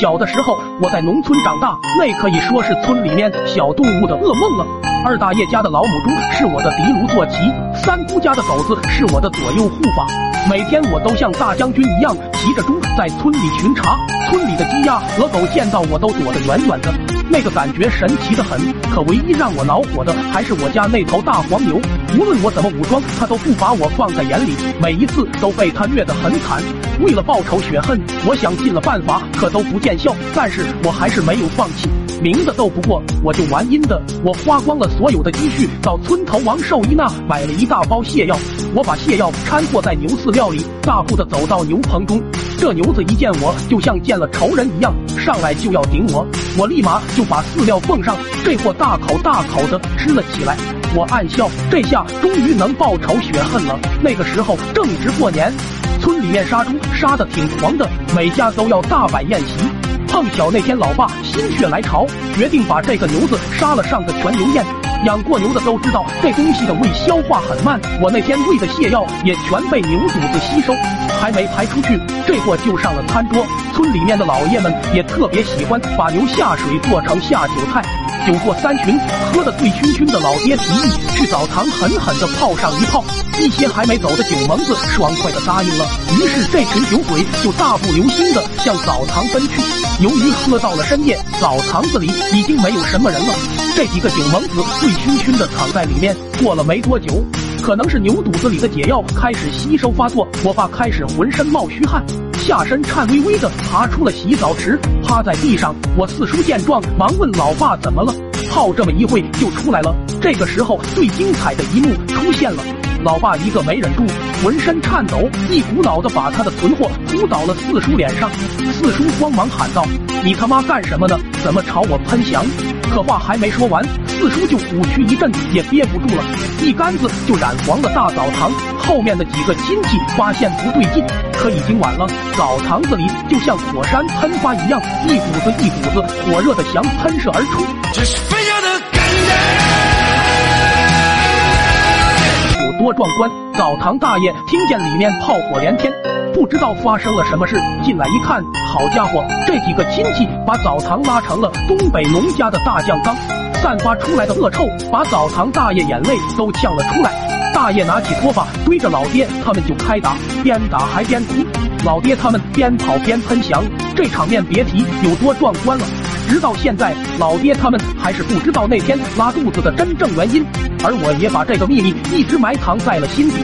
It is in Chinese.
小的时候我在农村长大，那可以说是村里面小动物的噩梦了。二大爷家的老母猪是我的嫡卢坐骑，三姑家的狗子是我的左右护法。每天我都像大将军一样骑着猪在村里巡查，村里的鸡鸭鹅狗见到我都躲得远远的，那个感觉神奇的很。可唯一让我恼火的还是我家那头大黄牛，无论我怎么武装，他都不把我放在眼里，每一次都被他虐得很惨。为了报仇雪恨，我想尽了办法，可都不见效。但是我还是没有放弃。明的斗不过，我就玩阴的。我花光了所有的积蓄，到村头王寿一那买了一大包泻药。我把泻药掺和在牛饲料里，大步的走到牛棚中。这牛子一见我，就像见了仇人一样，上来就要顶我。我立马就把饲料奉上，这货大口大口的吃了起来。我暗笑，这下终于能报仇雪恨了。那个时候正值过年。村里面杀猪杀的挺狂的，每家都要大摆宴席。碰巧那天老爸心血来潮，决定把这个牛子杀了上个全牛宴。养过牛的都知道，这东西的胃消化很慢。我那天喂的泻药也全被牛肚子吸收，还没排出去，这货就上了餐桌。村里面的老爷们也特别喜欢把牛下水做成下酒菜。酒过三巡，喝得醉醺醺的老爹提议去澡堂狠狠地泡上一泡。一些还没走的酒蒙子爽快地答应了。于是这群酒鬼就大步流星地向澡堂奔去。由于喝到了深夜，澡堂子里已经没有什么人了。这几个酒蒙子醉醺醺地躺在里面。过了没多久，可能是牛肚子里的解药开始吸收发作，我爸开始浑身冒虚汗。下身颤巍巍的爬出了洗澡池，趴在地上。我四叔见状，忙问老爸怎么了？泡这么一会就出来了。这个时候，最精彩的一幕出现了。老爸一个没忍住，浑身颤抖，一股脑的把他的存货扑倒了四叔脸上。四叔慌忙喊道：“你他妈干什么呢？怎么朝我喷翔？”可话还没说完，四叔就虎躯一震，也憋不住了，一竿子就染黄了大澡堂。后面的几个亲戚发现不对劲，可已经晚了。澡堂子里就像火山喷发一样，一股子一股子火热的翔喷射而出。这是飞翔的感觉，有多壮观！澡堂大爷听见里面炮火连天，不知道发生了什么事，进来一看，好家伙，这几个亲戚把澡堂拉成了东北农家的大酱缸，散发出来的恶臭把澡堂大爷眼泪都呛了出来。大爷拿起拖把，追着老爹他们就开打，边打还边哭。老爹他们边跑边喷翔，这场面别提有多壮观了。直到现在，老爹他们还是不知道那天拉肚子的真正原因，而我也把这个秘密一直埋藏在了心底。